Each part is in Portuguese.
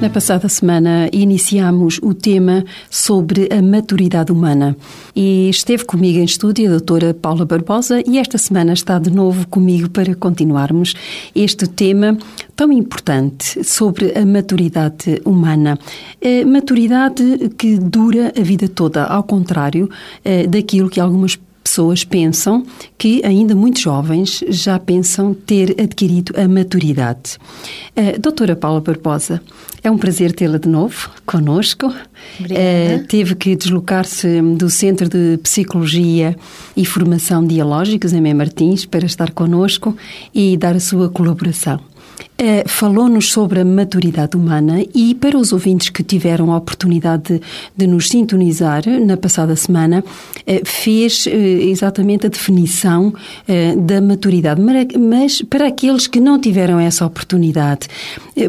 Na passada semana iniciámos o tema sobre a maturidade humana e esteve comigo em estúdio a doutora Paula Barbosa e esta semana está de novo comigo para continuarmos este tema tão importante sobre a maturidade humana. A maturidade que dura a vida toda, ao contrário eh, daquilo que algumas pessoas pensam que, ainda muito jovens, já pensam ter adquirido a maturidade. Uh, doutora Paula Barbosa, é um prazer tê-la de novo conosco. Uh, teve que deslocar-se do Centro de Psicologia e Formação Dialógicos, em Mem Martins, para estar conosco e dar a sua colaboração. Uh, Falou-nos sobre a maturidade humana e, para os ouvintes que tiveram a oportunidade de, de nos sintonizar na passada semana, uh, fez uh, exatamente a definição da maturidade. Mas, para aqueles que não tiveram essa oportunidade,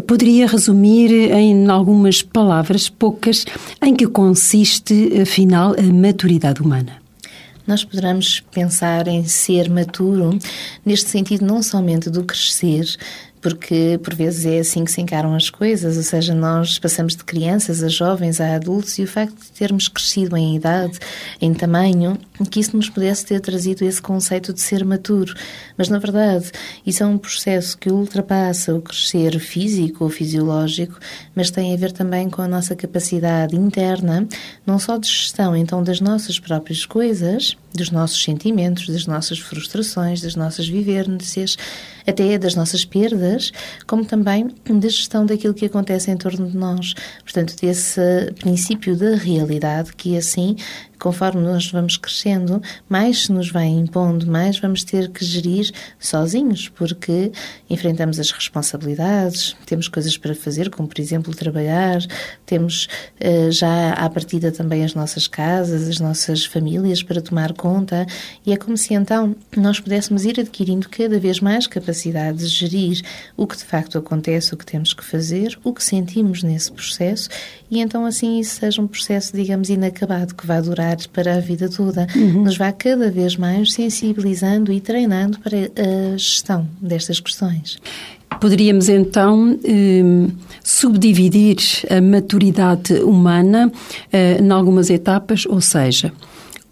poderia resumir em algumas palavras, poucas, em que consiste, afinal, a maturidade humana? nós poderemos pensar em ser maturo, neste sentido, não somente do crescer, porque por vezes é assim que se encaram as coisas, ou seja, nós passamos de crianças a jovens a adultos e o facto de termos crescido em idade, em tamanho, que isso nos pudesse ter trazido esse conceito de ser maturo. Mas na verdade, isso é um processo que ultrapassa o crescer físico ou fisiológico, mas tem a ver também com a nossa capacidade interna, não só de gestão então das nossas próprias coisas, dos nossos sentimentos, das nossas frustrações, das nossas vivências, até das nossas perdas, como também da gestão daquilo que acontece em torno de nós. Portanto, desse princípio da realidade que assim conforme nós vamos crescendo, mais se nos vai impondo, mais vamos ter que gerir sozinhos, porque enfrentamos as responsabilidades, temos coisas para fazer, como por exemplo trabalhar, temos uh, já à partida também as nossas casas, as nossas famílias para tomar conta, e é como se então nós pudéssemos ir adquirindo cada vez mais capacidade de gerir o que de facto acontece, o que temos que fazer, o que sentimos nesse processo, e então assim isso seja um processo, digamos, inacabado, que vai durar para a vida toda. Uhum. Nos vai cada vez mais sensibilizando e treinando para a gestão destas questões. Poderíamos então eh, subdividir a maturidade humana eh, em algumas etapas, ou seja,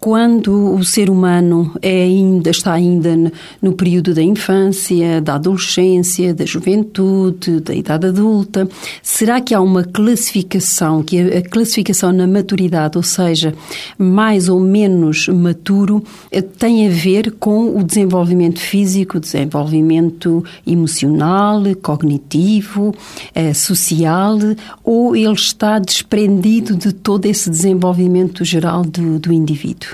quando o ser humano é ainda, está ainda no período da infância, da adolescência, da juventude, da idade adulta, será que há uma classificação, que a classificação na maturidade, ou seja, mais ou menos maturo, eh, tem a ver com o desenvolvimento físico, desenvolvimento emocional, cognitivo, eh, social, ou ele está desprendido de todo esse desenvolvimento geral do, do indivíduo?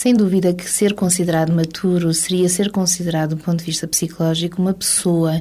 Sem dúvida que ser considerado maturo seria ser considerado, do ponto de vista psicológico, uma pessoa,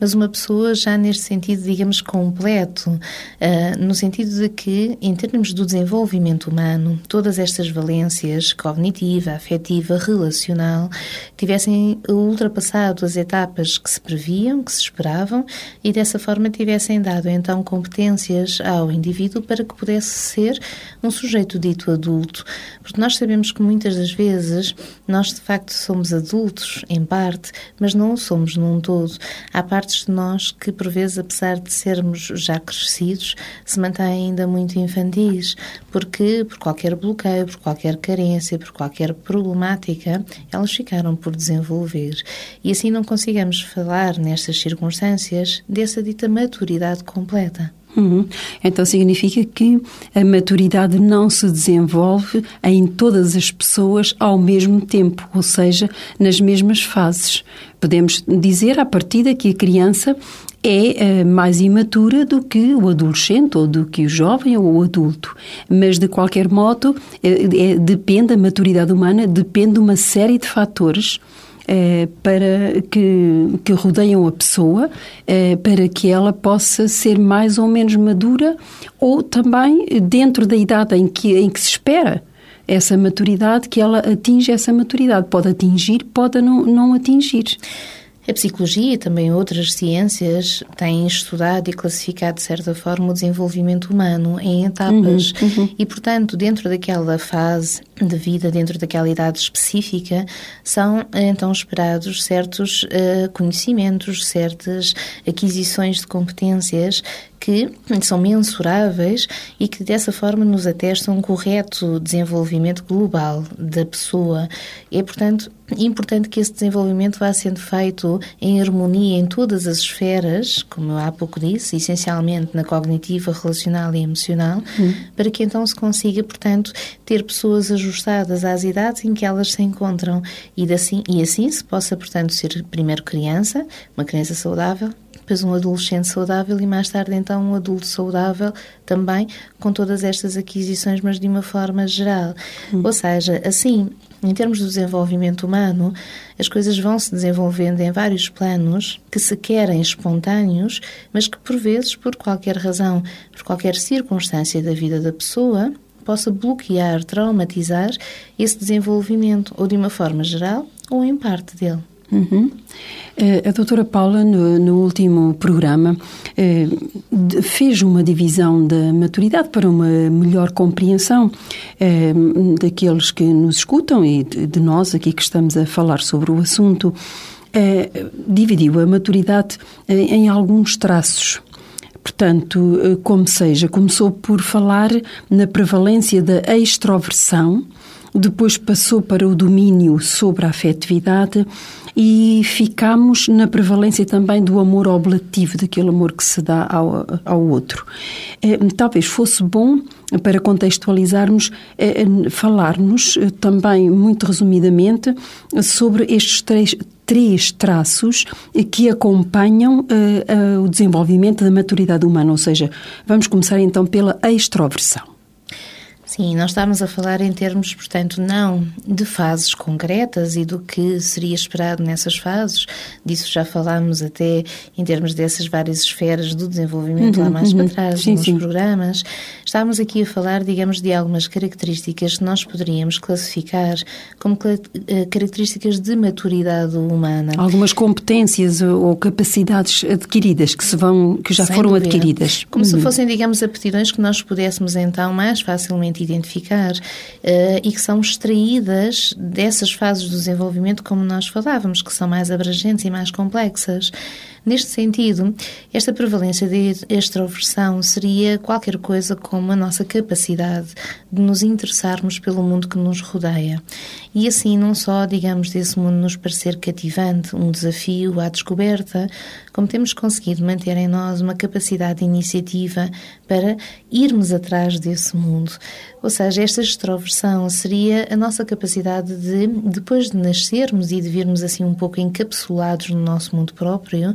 mas uma pessoa já neste sentido, digamos, completo, uh, no sentido de que, em termos do desenvolvimento humano, todas estas valências cognitiva, afetiva, relacional, tivessem ultrapassado as etapas que se previam, que se esperavam, e dessa forma tivessem dado então competências ao indivíduo para que pudesse ser um sujeito dito adulto. Porque nós sabemos que muitas das vezes nós de facto somos adultos, em parte, mas não somos num todo. Há partes de nós que, por vezes, apesar de sermos já crescidos, se mantêm ainda muito infantis, porque por qualquer bloqueio, por qualquer carência, por qualquer problemática, elas ficaram por desenvolver. E assim não consigamos falar nestas circunstâncias dessa dita maturidade completa. Uhum. Então significa que a maturidade não se desenvolve em todas as pessoas ao mesmo tempo, ou seja, nas mesmas fases. Podemos dizer à partida que a criança é uh, mais imatura do que o adolescente ou do que o jovem ou o adulto. Mas, de qualquer modo, é, depende, a maturidade humana depende de uma série de fatores eh, para que, que rodeiam a pessoa, eh, para que ela possa ser mais ou menos madura ou também dentro da idade em que, em que se espera essa maturidade, que ela atinja essa maturidade. Pode atingir, pode não, não atingir. A psicologia e também outras ciências têm estudado e classificado, de certa forma, o desenvolvimento humano em etapas. Uhum, uhum. E, portanto, dentro daquela fase de vida, dentro daquela idade específica, são então esperados certos uh, conhecimentos, certas aquisições de competências que são mensuráveis e que dessa forma nos atestam um correto desenvolvimento global da pessoa. É, portanto, importante que esse desenvolvimento vá sendo feito em harmonia em todas as esferas, como eu há pouco disse, essencialmente na cognitiva, relacional e emocional, uhum. para que então se consiga, portanto, ter pessoas ajustadas às idades em que elas se encontram e, assim, e assim se possa, portanto, ser primeiro criança, uma criança saudável, depois um adolescente saudável e mais tarde então um adulto saudável também com todas estas aquisições, mas de uma forma geral. Hum. Ou seja, assim, em termos do desenvolvimento humano, as coisas vão se desenvolvendo em vários planos que se querem espontâneos, mas que por vezes, por qualquer razão, por qualquer circunstância da vida da pessoa, possa bloquear, traumatizar esse desenvolvimento, ou de uma forma geral, ou em parte dele. Uhum. Eh, a doutora Paula, no, no último programa, eh, fez uma divisão da maturidade para uma melhor compreensão eh, daqueles que nos escutam e de nós aqui que estamos a falar sobre o assunto. Dividiu a maturidade em alguns traços. Portanto, como seja, começou por falar na prevalência da extroversão, depois passou para o domínio sobre a afetividade e ficamos na prevalência também do amor oblativo, daquele amor que se dá ao, ao outro. Eh, talvez fosse bom, para contextualizarmos, eh, falar-nos eh, também, muito resumidamente, sobre estes três três traços que acompanham uh, o desenvolvimento da maturidade humana, ou seja, vamos começar então pela extroversão. Sim, nós estamos a falar em termos, portanto, não de fases concretas e do que seria esperado nessas fases, disso já falámos até em termos dessas várias esferas do desenvolvimento uhum, lá mais uhum. para trás, sim, nos sim. programas. Estamos aqui a falar, digamos, de algumas características que nós poderíamos classificar como eh, características de maturidade humana. Algumas competências ou capacidades adquiridas que se vão, que já Sem foram dúvida. adquiridas. Como uhum. se fossem, digamos, aptidões que nós pudéssemos então mais facilmente identificar uh, e que são extraídas dessas fases do desenvolvimento, como nós falávamos, que são mais abrangentes e mais complexas. Neste sentido, esta prevalência de extroversão seria qualquer coisa como a nossa capacidade de nos interessarmos pelo mundo que nos rodeia. E assim, não só, digamos, desse mundo nos parecer cativante, um desafio à descoberta, como temos conseguido manter em nós uma capacidade de iniciativa para irmos atrás desse mundo. Ou seja, esta extroversão seria a nossa capacidade de, depois de nascermos e de virmos assim um pouco encapsulados no nosso mundo próprio,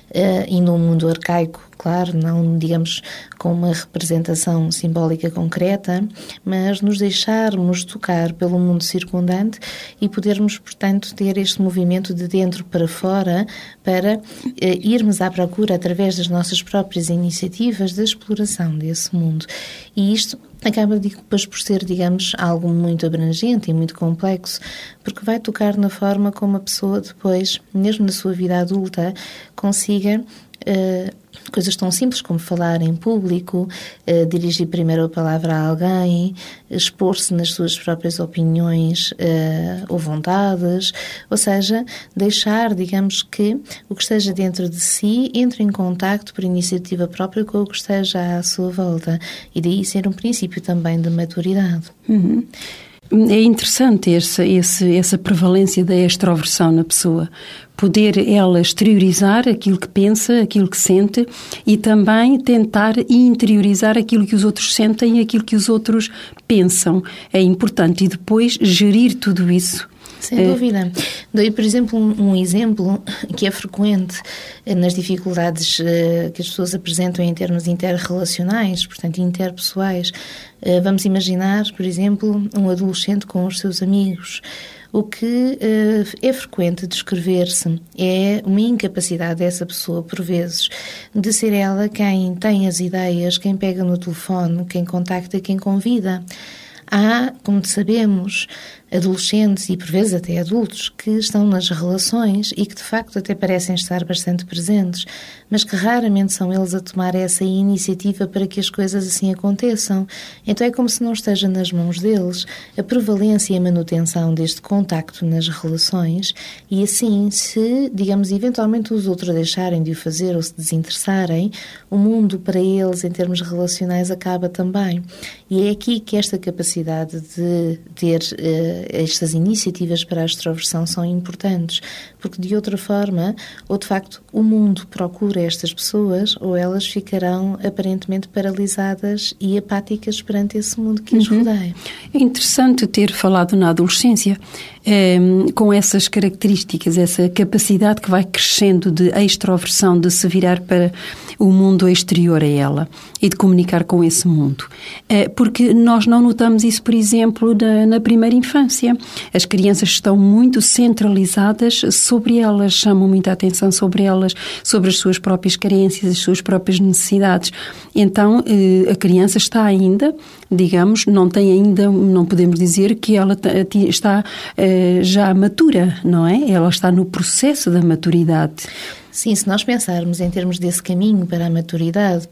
e num mundo arcaico, claro, não digamos com uma representação simbólica concreta, mas nos deixarmos tocar pelo mundo circundante e podermos, portanto, ter este movimento de dentro para fora para uh, irmos à procura, através das nossas próprias iniciativas, da exploração desse mundo. E isto acaba depois por ser, digamos, algo muito abrangente e muito complexo, porque vai tocar na forma como a pessoa depois, mesmo na sua vida adulta, consiga uh, coisas tão simples como falar em público, uh, dirigir primeiro a palavra a alguém, expor-se nas suas próprias opiniões uh, ou vontades, ou seja, deixar, digamos que, o que esteja dentro de si entre em contacto por iniciativa própria com o que esteja à sua volta. E daí ser um princípio também de maturidade. Uhum. É interessante essa, essa prevalência da extroversão na pessoa. Poder ela exteriorizar aquilo que pensa, aquilo que sente e também tentar interiorizar aquilo que os outros sentem e aquilo que os outros pensam. É importante. E depois gerir tudo isso sem é. dúvida. Dou, por exemplo, um, um, exemplo que é frequente nas dificuldades uh, que as pessoas apresentam em termos interrelacionais, portanto, interpessoais. Uh, vamos imaginar, por exemplo, um adolescente com os seus amigos. O que uh, é frequente descrever-se é uma incapacidade dessa pessoa, por vezes, de ser ela quem tem as ideias, quem pega no telefone, quem contacta, quem convida. Há, como sabemos, adolescentes e por vezes até adultos que estão nas relações e que de facto até parecem estar bastante presentes, mas que raramente são eles a tomar essa iniciativa para que as coisas assim aconteçam. Então é como se não esteja nas mãos deles a prevalência e a manutenção deste contacto nas relações e assim, se, digamos, eventualmente os outros deixarem de o fazer ou se desinteressarem, o mundo para eles em termos relacionais acaba também. E é aqui que esta capacidade de ter uh, estas iniciativas para a extroversão são importantes, porque de outra forma, ou de facto o mundo procura estas pessoas, ou elas ficarão aparentemente paralisadas e apáticas perante esse mundo que as uhum. rodeia. É interessante ter falado na adolescência é, com essas características, essa capacidade que vai crescendo de extroversão, de se virar para o mundo exterior a ela e de comunicar com esse mundo. É, porque nós não notamos isso, por exemplo, na, na primeira infância. As crianças estão muito centralizadas sobre elas, chamam muita atenção sobre elas, sobre as suas próprias carências, as suas próprias necessidades. Então, eh, a criança está ainda, digamos, não tem ainda, não podemos dizer que ela está eh, já matura, não é? Ela está no processo da maturidade. Sim, se nós pensarmos em termos desse caminho para a maturidade,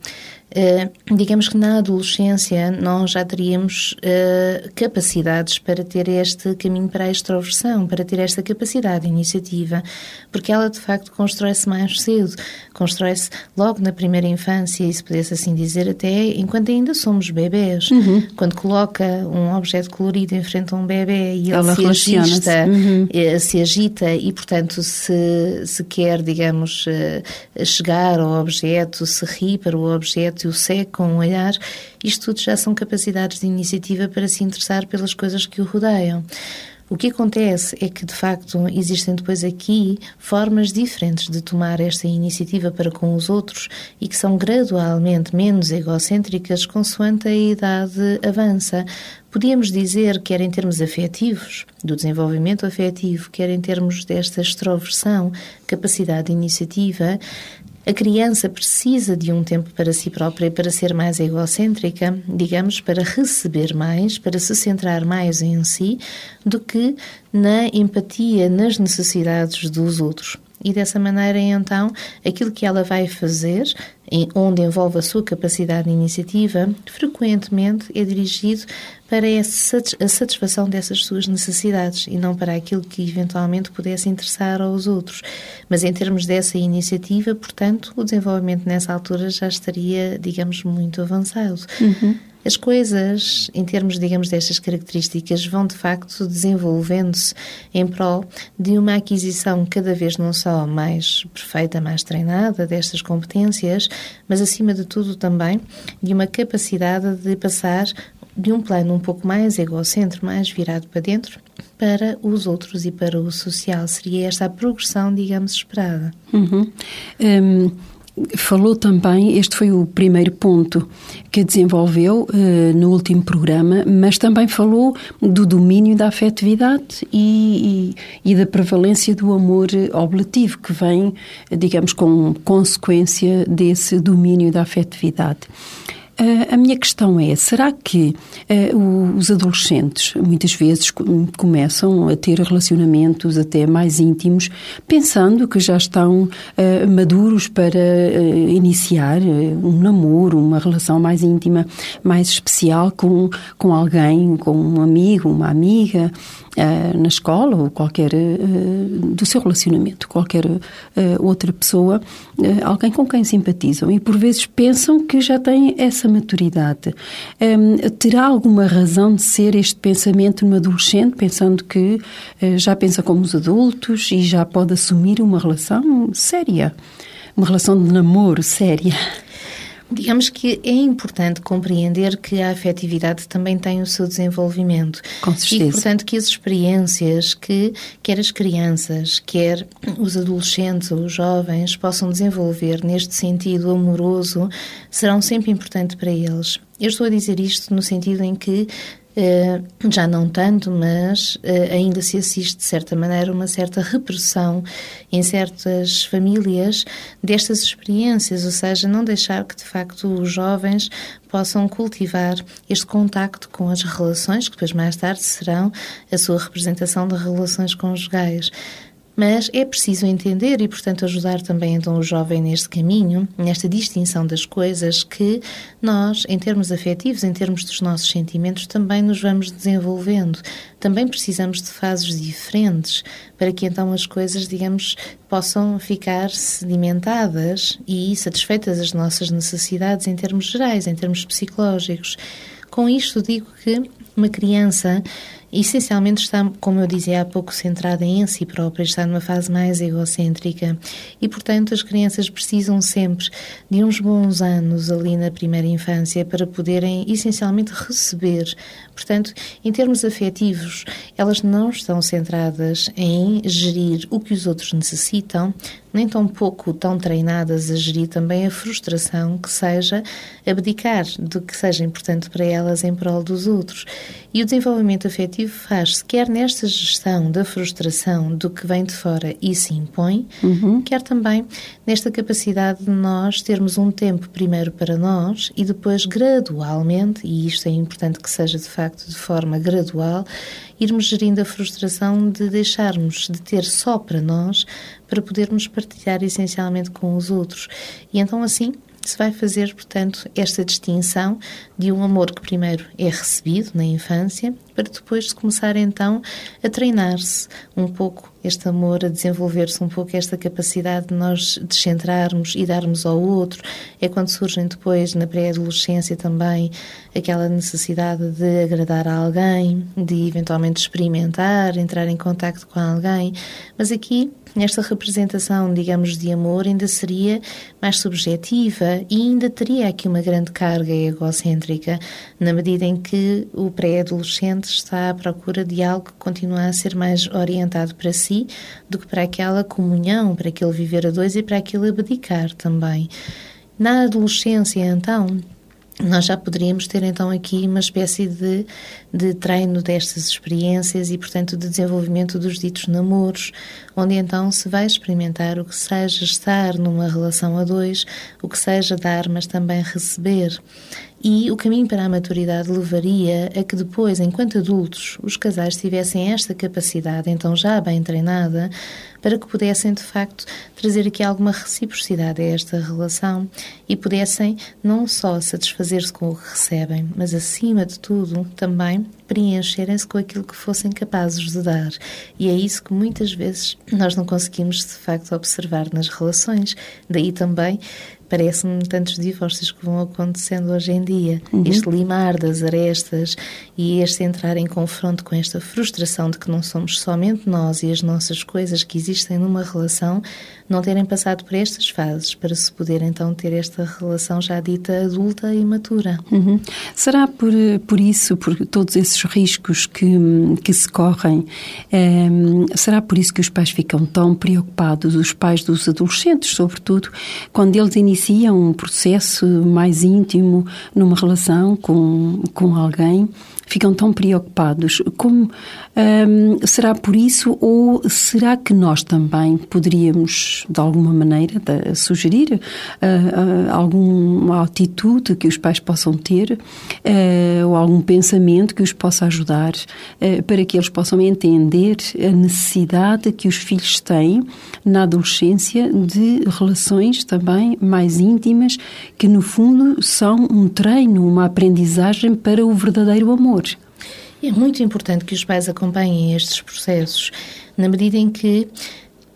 Uh, digamos que na adolescência nós já teríamos uh, capacidades para ter este caminho para a extroversão, para ter esta capacidade de iniciativa, porque ela de facto constrói-se mais cedo, constrói-se logo na primeira infância, e se pudesse assim dizer, até enquanto ainda somos bebés. Uhum. Quando coloca um objeto colorido em frente a um bebê e ele se agita, uhum. uh, se agita e, portanto, se, se quer, digamos, chegar ao objeto, se ri para o objeto o segue com um olhar, isto tudo já são capacidades de iniciativa para se interessar pelas coisas que o rodeiam. O que acontece é que, de facto, existem depois aqui formas diferentes de tomar esta iniciativa para com os outros e que são gradualmente menos egocêntricas consoante a idade avança. Podíamos dizer, quer em termos afetivos, do desenvolvimento afetivo, quer em termos desta extroversão, capacidade de iniciativa, a criança precisa de um tempo para si própria para ser mais egocêntrica, digamos, para receber mais, para se centrar mais em si, do que na empatia, nas necessidades dos outros. E dessa maneira, então, aquilo que ela vai fazer, onde envolve a sua capacidade de iniciativa, frequentemente é dirigido para a satisfação dessas suas necessidades e não para aquilo que eventualmente pudesse interessar aos outros. Mas em termos dessa iniciativa, portanto, o desenvolvimento nessa altura já estaria, digamos, muito avançado. Uhum. As coisas, em termos, digamos, destas características, vão de facto desenvolvendo-se em prol de uma aquisição cada vez não só mais perfeita, mais treinada destas competências, mas acima de tudo também de uma capacidade de passar de um plano um pouco mais egocêntrico, mais virado para dentro, para os outros e para o social. Seria esta a progressão, digamos, esperada. Uhum. Um, falou também, este foi o primeiro ponto que desenvolveu uh, no último programa, mas também falou do domínio da afetividade e, e, e, da prevalência do amor oblativo, que vem, digamos, com consequência desse domínio da afetividade. A minha questão é: será que uh, os adolescentes muitas vezes começam a ter relacionamentos até mais íntimos, pensando que já estão uh, maduros para iniciar um namoro, uma relação mais íntima, mais especial com, com alguém, com um amigo, uma amiga? Uh, na escola ou qualquer uh, do seu relacionamento, qualquer uh, outra pessoa, alguém com quem simpatizam e por vezes pensam que já têm essa maturidade. Ehm, terá alguma razão de ser este pensamento no adolescente, pensando que já pensa como os adultos e já pode assumir uma relação séria? Uma relação de namoro séria? Digamos que é importante compreender que a afetividade também tem o seu desenvolvimento. Com certeza. E, portanto, que as experiências que quer as crianças, quer os adolescentes ou os jovens possam desenvolver neste sentido amoroso serão sempre importantes para eles. Eu estou a dizer isto no sentido em que já não tanto, mas eh, ainda se assiste, de certa maneira, uma certa repressão em certas famílias destas experiências, ou seja, não deixar que, de facto, os jovens possam cultivar este contacto com as relações, que depois mais tarde serão a sua representação de relações conjugais. Mas é preciso entender e, portanto, ajudar também então o jovem neste caminho, nesta distinção das coisas, que nós, em termos afetivos, em termos dos nossos sentimentos, também nos vamos desenvolvendo. Também precisamos de fases diferentes para que então as coisas, digamos, possam ficar sedimentadas e satisfeitas as nossas necessidades em termos gerais, em termos psicológicos. Com isto digo que uma criança essencialmente está, como eu dizia há pouco, centrada em si própria, está numa fase mais egocêntrica e, portanto, as crianças precisam sempre de uns bons anos ali na primeira infância para poderem essencialmente receber. Portanto, em termos afetivos, elas não estão centradas em gerir o que os outros necessitam, nem tão pouco tão treinadas a gerir também a frustração que seja abdicar do que seja importante para elas em prol dos outros. E o desenvolvimento afetivo faz-se quer nesta gestão da frustração do que vem de fora e se impõe, uhum. quer também nesta capacidade de nós termos um tempo primeiro para nós e depois gradualmente, e isto é importante que seja de facto de forma gradual, irmos gerindo a frustração de deixarmos de ter só para nós para podermos partilhar essencialmente com os outros. E então assim se vai fazer, portanto, esta distinção de um amor que primeiro é recebido na infância, para depois começar então a treinar-se um pouco este amor, a desenvolver-se um pouco esta capacidade de nós descentrarmos e darmos ao outro. É quando surgem depois, na pré-adolescência também, aquela necessidade de agradar a alguém, de eventualmente experimentar, entrar em contato com alguém. Mas aqui esta representação, digamos, de amor ainda seria mais subjetiva e ainda teria aqui uma grande carga egocêntrica, na medida em que o pré-adolescente está à procura de algo que continua a ser mais orientado para si do que para aquela comunhão, para aquele viver a dois e para aquele abdicar também. Na adolescência, então, nós já poderíamos ter então aqui uma espécie de, de treino destas experiências e, portanto, de desenvolvimento dos ditos namoros, onde então se vai experimentar o que seja estar numa relação a dois, o que seja dar, mas também receber. E o caminho para a maturidade levaria a que depois, enquanto adultos, os casais tivessem esta capacidade, então já bem treinada, para que pudessem de facto trazer aqui alguma reciprocidade a esta relação e pudessem não só satisfazer-se com o que recebem, mas acima de tudo também preencherem-se com aquilo que fossem capazes de dar. E é isso que muitas vezes nós não conseguimos de facto observar nas relações. Daí também parece-me tantos divórcios que vão acontecendo hoje em dia. Uhum. Este limar das arestas e este entrar em confronto com esta frustração de que não somos somente nós e as nossas coisas que existem numa relação, não terem passado por estas fases para se poder então ter esta relação já dita adulta e matura. Uhum. Será por, por isso, por todos esses riscos que, que se correm, é, será por isso que os pais ficam tão preocupados, os pais dos adolescentes, sobretudo, quando eles iniciam um processo mais íntimo numa relação com, com alguém? Ficam tão preocupados. Como um, será por isso ou será que nós também poderíamos, de alguma maneira, de, sugerir uh, uh, alguma atitude que os pais possam ter uh, ou algum pensamento que os possa ajudar para que eles possam entender a necessidade que os filhos têm na adolescência de relações também mais íntimas que, no fundo, são um treino, uma aprendizagem para o verdadeiro amor. É muito importante que os pais acompanhem estes processos, na medida em que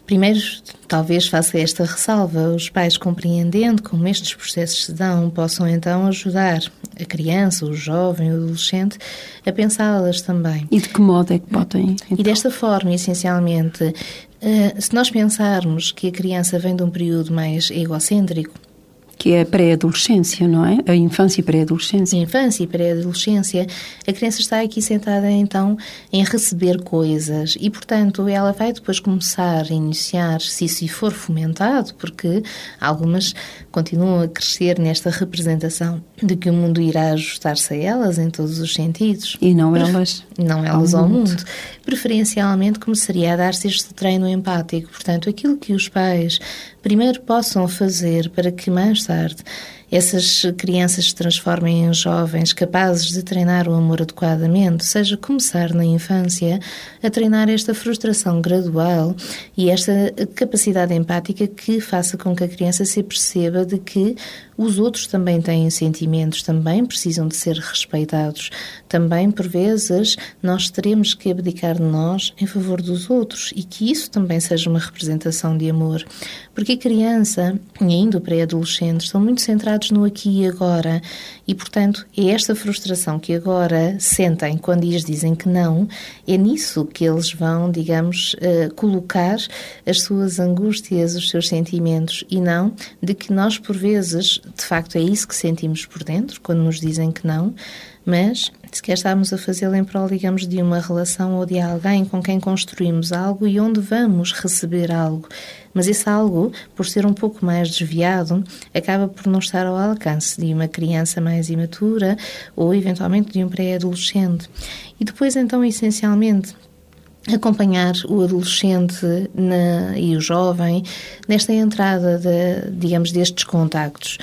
Primeiro, talvez faça esta ressalva: os pais, compreendendo como estes processos se dão, possam então ajudar a criança, o jovem, o adolescente a pensá-las também. E de que modo é que podem? Então? E desta forma, essencialmente, eh, se nós pensarmos que a criança vem de um período mais egocêntrico, que é a pré-adolescência, não é? A infância e pré-adolescência. Infância e pré-adolescência, a criança está aqui sentada então em receber coisas e, portanto, ela vai depois começar a iniciar, se isso for fomentado, porque algumas continuam a crescer nesta representação de que o mundo irá ajustar-se a elas em todos os sentidos. E não elas. Não elas ao, ao mundo. mundo. Preferencialmente começaria a dar-se este treino empático. Portanto, aquilo que os pais primeiro possam fazer para que mais tarde essas crianças se transformem em jovens capazes de treinar o amor adequadamente, seja começar na infância a treinar esta frustração gradual e esta capacidade empática que faça com que a criança se perceba de que os outros também têm sentimentos, também precisam de ser respeitados. Também, por vezes, nós teremos que abdicar de nós em favor dos outros e que isso também seja uma representação de amor. Porque a criança e ainda o pré-adolescente estão muito centrados no aqui e agora e, portanto, é esta frustração que agora sentem quando lhes dizem que não, é nisso que eles vão, digamos, uh, colocar as suas angústias, os seus sentimentos e não de que nós, por vezes, de facto é isso que sentimos por dentro quando nos dizem que não, mas sequer estamos a fazê-lo em prol, digamos, de uma relação ou de alguém com quem construímos algo e onde vamos receber algo. Mas esse algo, por ser um pouco mais desviado, acaba por não estar ao alcance de uma criança mais imatura ou eventualmente de um pré-adolescente. E depois, então, essencialmente, acompanhar o adolescente na, e o jovem nesta entrada, de, digamos, destes contactos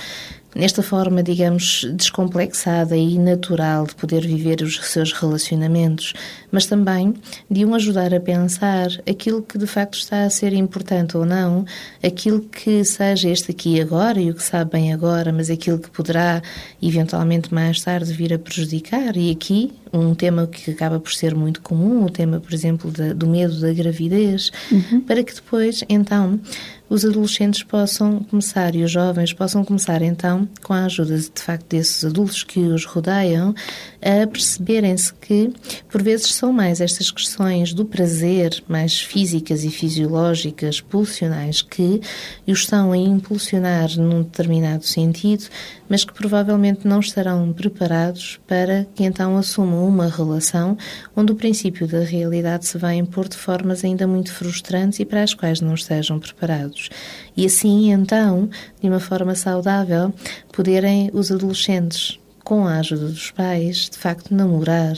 nesta forma, digamos, descomplexada e natural de poder viver os seus relacionamentos, mas também de um ajudar a pensar aquilo que de facto está a ser importante ou não, aquilo que seja este aqui e agora e o que sabe bem agora, mas aquilo que poderá eventualmente mais tarde vir a prejudicar. E aqui um tema que acaba por ser muito comum, o tema, por exemplo, de, do medo da gravidez, uhum. para que depois, então, os adolescentes possam começar e os jovens possam começar então, com a ajuda de facto desses adultos que os rodeiam, a perceberem-se que por vezes são mais estas questões do prazer, mais físicas e fisiológicas, pulsionais, que os estão a impulsionar num determinado sentido, mas que provavelmente não estarão preparados para que então assumam uma relação onde o princípio da realidade se vai impor de formas ainda muito frustrantes e para as quais não estejam preparados. E assim, então, de uma forma saudável, poderem os adolescentes com a ajuda dos pais, de facto namorar,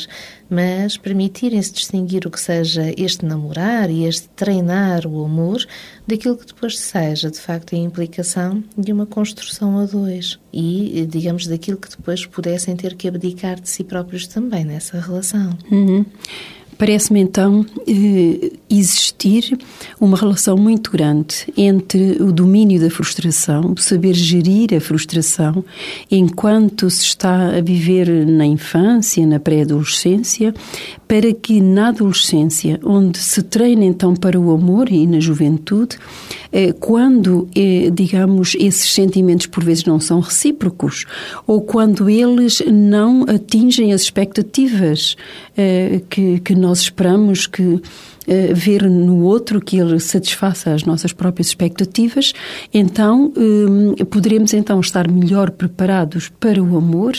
mas permitirem-se distinguir o que seja este namorar e este treinar o amor daquilo que depois seja, de facto, a implicação de uma construção a dois e, digamos, daquilo que depois pudessem ter que abdicar de si próprios também nessa relação. Uhum. Parece-me então eh, existir uma relação muito grande entre o domínio da frustração, saber gerir a frustração enquanto se está a viver na infância, na pré-adolescência, para que na adolescência, onde se treina então para o amor e na juventude, eh, quando, eh, digamos, esses sentimentos por vezes não são recíprocos ou quando eles não atingem as expectativas que, que nós esperamos que eh, ver no outro que ele satisfaça as nossas próprias expectativas, então eh, poderemos então estar melhor preparados para o amor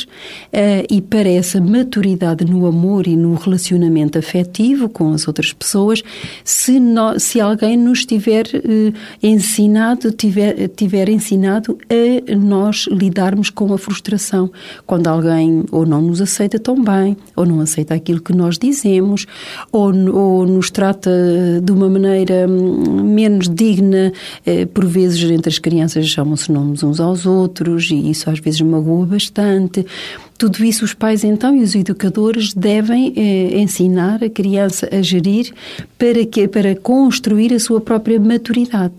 eh, e para essa maturidade no amor e no relacionamento afetivo com as outras pessoas, se, nós, se alguém nos tiver ensinado, tiver, tiver ensinado a nós lidarmos com a frustração, quando alguém ou não nos aceita tão bem, ou não aceita aquilo que nós dizemos, ou, ou nos trata trata de uma maneira hum, menos digna, eh, por vezes entre as crianças chamam-se nomes uns aos outros e isso às vezes magoa bastante. Tudo isso os pais então e os educadores devem eh, ensinar a criança a gerir para que para construir a sua própria maturidade.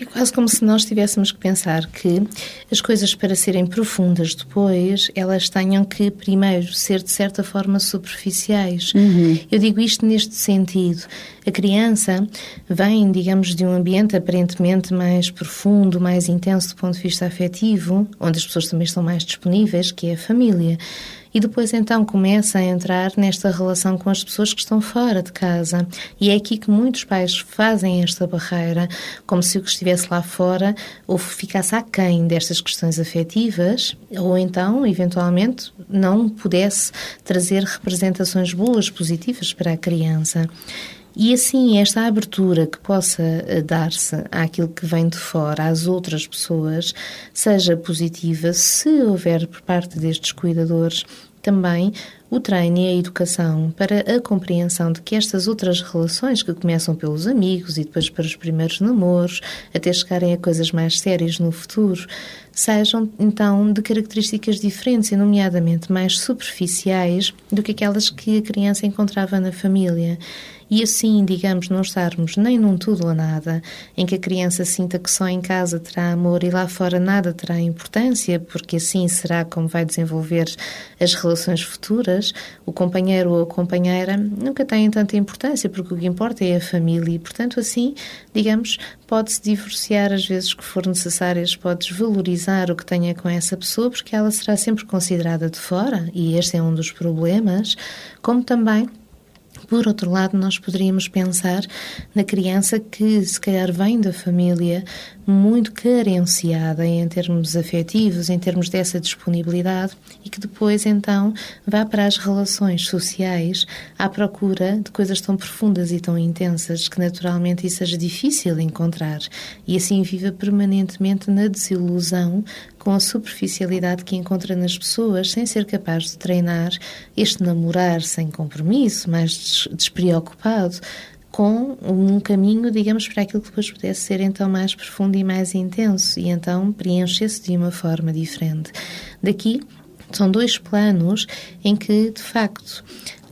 É quase como se nós tivéssemos que pensar que as coisas para serem profundas depois, elas tenham que primeiro ser de certa forma superficiais. Uhum. Eu digo isto neste sentido. A criança vem, digamos, de um ambiente aparentemente mais profundo, mais intenso do ponto de vista afetivo, onde as pessoas também estão mais disponíveis, que é a família e depois então começa a entrar nesta relação com as pessoas que estão fora de casa. E é aqui que muitos pais fazem esta barreira, como se o que estivesse lá fora ou ficasse aquém destas questões afetivas, ou então, eventualmente, não pudesse trazer representações boas, positivas para a criança. E assim, esta abertura que possa eh, dar-se àquilo que vem de fora, às outras pessoas, seja positiva, se houver por parte destes cuidadores também o treino e a educação para a compreensão de que estas outras relações que começam pelos amigos e depois para os primeiros namoros, até chegarem a coisas mais sérias no futuro, sejam então de características diferentes e nomeadamente mais superficiais do que aquelas que a criança encontrava na família e assim, digamos, não estarmos nem num tudo ou nada, em que a criança sinta que só em casa terá amor e lá fora nada terá importância, porque assim será como vai desenvolver as relações futuras, o companheiro ou a companheira nunca têm tanta importância, porque o que importa é a família. E, portanto, assim, digamos, pode-se divorciar às vezes que for necessário, pode desvalorizar o que tenha com essa pessoa, porque ela será sempre considerada de fora, e este é um dos problemas, como também por outro lado, nós poderíamos pensar na criança que, se calhar, vem da família muito carenciada em termos afetivos, em termos dessa disponibilidade e que depois, então, vá para as relações sociais à procura de coisas tão profundas e tão intensas que, naturalmente, isso seja difícil encontrar. E assim viva permanentemente na desilusão com a superficialidade que encontra nas pessoas, sem ser capaz de treinar este namorar sem compromisso, mais despreocupado, com um caminho, digamos, para aquilo que depois pudesse ser então mais profundo e mais intenso, e então preenche-se de uma forma diferente. Daqui são dois planos em que, de facto,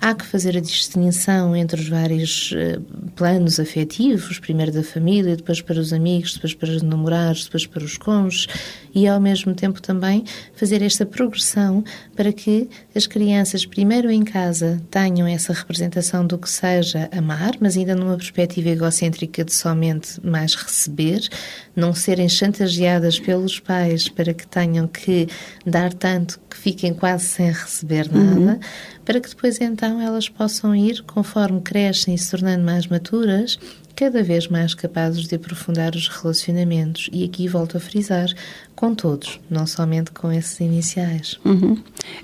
há que fazer a distinção entre os vários uh, planos afetivos, primeiro da família, depois para os amigos, depois para os namorados, depois para os cônjuges, e ao mesmo tempo também fazer esta progressão para que as crianças, primeiro em casa, tenham essa representação do que seja amar, mas ainda numa perspectiva egocêntrica de somente mais receber, não serem chantageadas pelos pais para que tenham que dar tanto que fiquem quase sem receber nada. Uhum para que depois então elas possam ir, conforme crescem e se tornando mais maturas, cada vez mais capazes de aprofundar os relacionamentos. E aqui volto a frisar, com todos, não somente com esses iniciais. Uhum.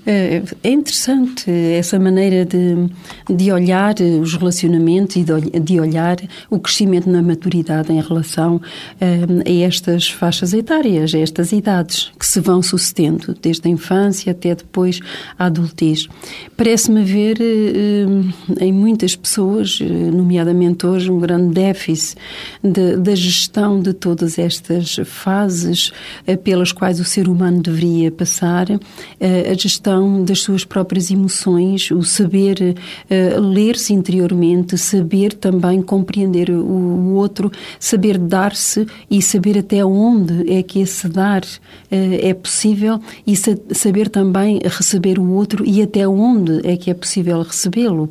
É, é interessante essa maneira de, de olhar os relacionamentos e de, olhar o crescimento na maturidade em relação um, a estas faixas etárias, a estas idades que se vão sucedendo, desde a infância até depois a adultez. Parece-me haver um, em muitas pessoas, nomeadamente hoje, um grande déficit da gestão de todas estas fases pelas quais o ser humano deveria passar, eh, a gestão das suas próprias emoções, o saber eh, ler-se interiormente, saber também compreender o outro, saber dar-se e saber até onde é que esse dar eh, é possível e saber também receber o outro e até onde é que é possível recebê-lo.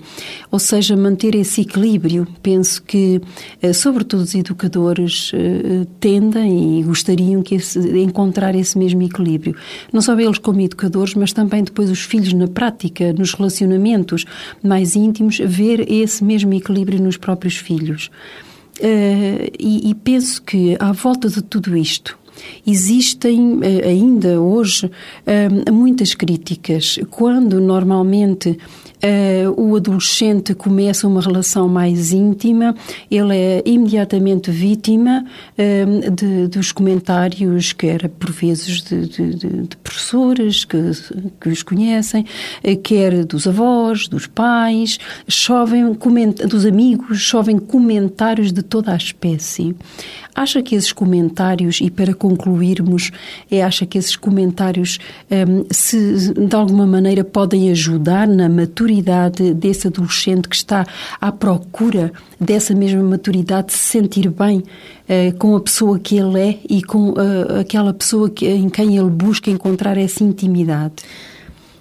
Ou seja, manter esse equilíbrio. Penso que, sobretudo, os educadores tendem e gostariam que esse, encontrar esse mesmo equilíbrio. Não só eles como educadores, mas também depois os filhos na prática, nos relacionamentos mais íntimos, ver esse mesmo equilíbrio nos próprios filhos. Uh, e, e penso que à volta de tudo isto, Existem eh, ainda hoje eh, muitas críticas, quando normalmente uh, o adolescente começa uma relação mais íntima, ele é imediatamente vítima uh, de, dos comentários, quer por vezes de, de, de professores que, que os conhecem, uh, quer dos avós, dos pais, chovem dos amigos, chovem comentários de toda a espécie. Acha que esses comentários, e para concluirmos, é, acha que esses comentários, um, se de alguma maneira podem ajudar na maturidade desse adolescente que está à procura dessa mesma maturidade, de se sentir bem uh, com a pessoa que ele é e com uh, aquela pessoa que, em quem ele busca encontrar essa intimidade?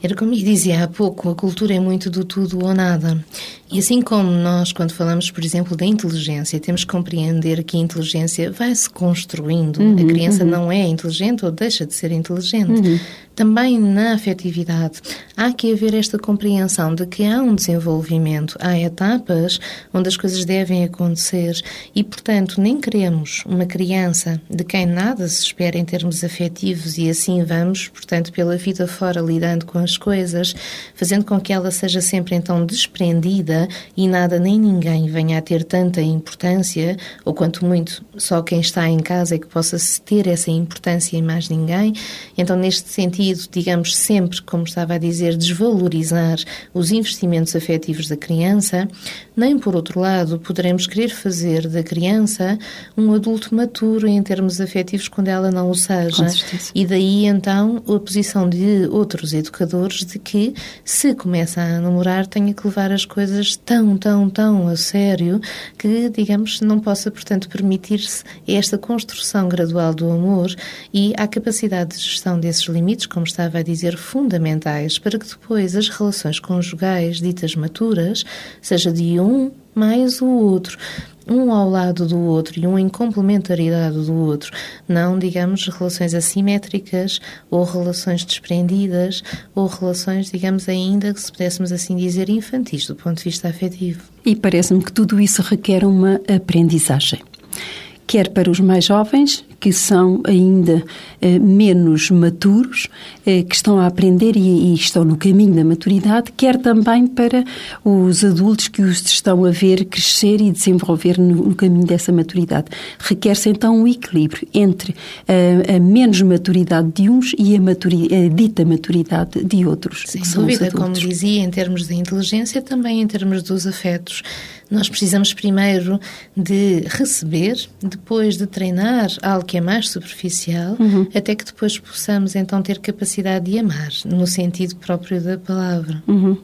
Era como lhe dizia há pouco, a cultura é muito do tudo ou nada. E assim como nós, quando falamos, por exemplo, da inteligência, temos que compreender que a inteligência vai se construindo. Uhum, a criança uhum. não é inteligente ou deixa de ser inteligente. Uhum. Também na afetividade, há que haver esta compreensão de que há um desenvolvimento, há etapas onde as coisas devem acontecer e, portanto, nem queremos uma criança de quem nada se espera em termos afetivos e assim vamos, portanto, pela vida fora lidando com as coisas, fazendo com que ela seja sempre então desprendida e nada nem ninguém venha a ter tanta importância, ou quanto muito só quem está em casa é que possa ter essa importância e mais ninguém. Então, neste sentido, digamos sempre, como estava a dizer, desvalorizar os investimentos afetivos da criança, nem por outro lado poderemos querer fazer da criança um adulto maturo em termos afetivos quando ela não o seja. E daí então a posição de outros educadores de que se começa a namorar tenha que levar as coisas tão, tão, tão a sério que, digamos, não possa, portanto, permitir-se esta construção gradual do amor e a capacidade de gestão desses limites, como estava a dizer, fundamentais para que depois as relações conjugais ditas maturas seja de um mais o outro um ao lado do outro e um em complementaridade do outro, não, digamos, relações assimétricas ou relações desprendidas ou relações, digamos, ainda, se pudéssemos assim dizer, infantis do ponto de vista afetivo. E parece-me que tudo isso requer uma aprendizagem quer para os mais jovens, que são ainda eh, menos maturos, eh, que estão a aprender e, e, estão no caminho da maturidade, quer também para os adultos que os estão a ver crescer e desenvolver no, no caminho dessa maturidade. Requer-se então um equilíbrio entre a, a, menos maturidade de uns e a, maturi, a dita maturidade de outros. Sem dúvida, como dizia, em termos de inteligência, também em termos dos afetos. Nós precisamos primeiro de receber, depois de treinar algo que é mais superficial, uhum. até que depois possamos então ter capacidade de amar, no sentido próprio da palavra. Uhum.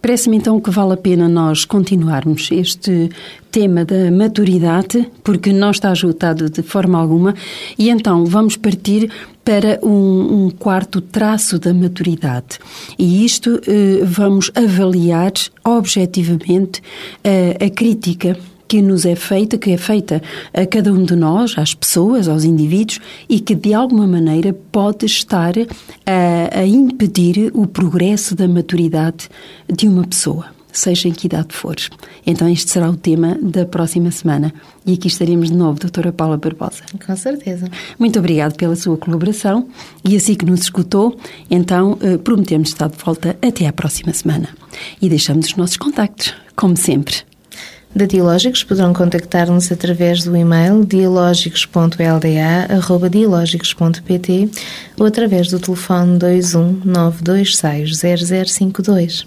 Parece-me então que vale a pena nós continuarmos este tema da maturidade, porque não está esgotado de forma alguma, e então vamos partir para um, um quarto traço da maturidade. E isto eh, vamos avaliar objetivamente eh, a crítica que nos é feita, que é feita a cada um de nós, às pessoas, aos indivíduos, e que de alguma maneira pode estar a, a impedir o progresso da maturidade de uma pessoa seja em que idade for. Então, este será o tema da próxima semana. E aqui estaremos de novo, doutora Paula Barbosa. Com certeza. Muito obrigado pela sua colaboração e assim que nos escutou, então eh, prometemos estar de volta até à próxima semana. E deixamos os nossos contactos, como sempre da Dialógicos poderão contactar-nos através do e-mail dialógicos.lda.dialógicos.pt ou através do telefone 21 926 0052.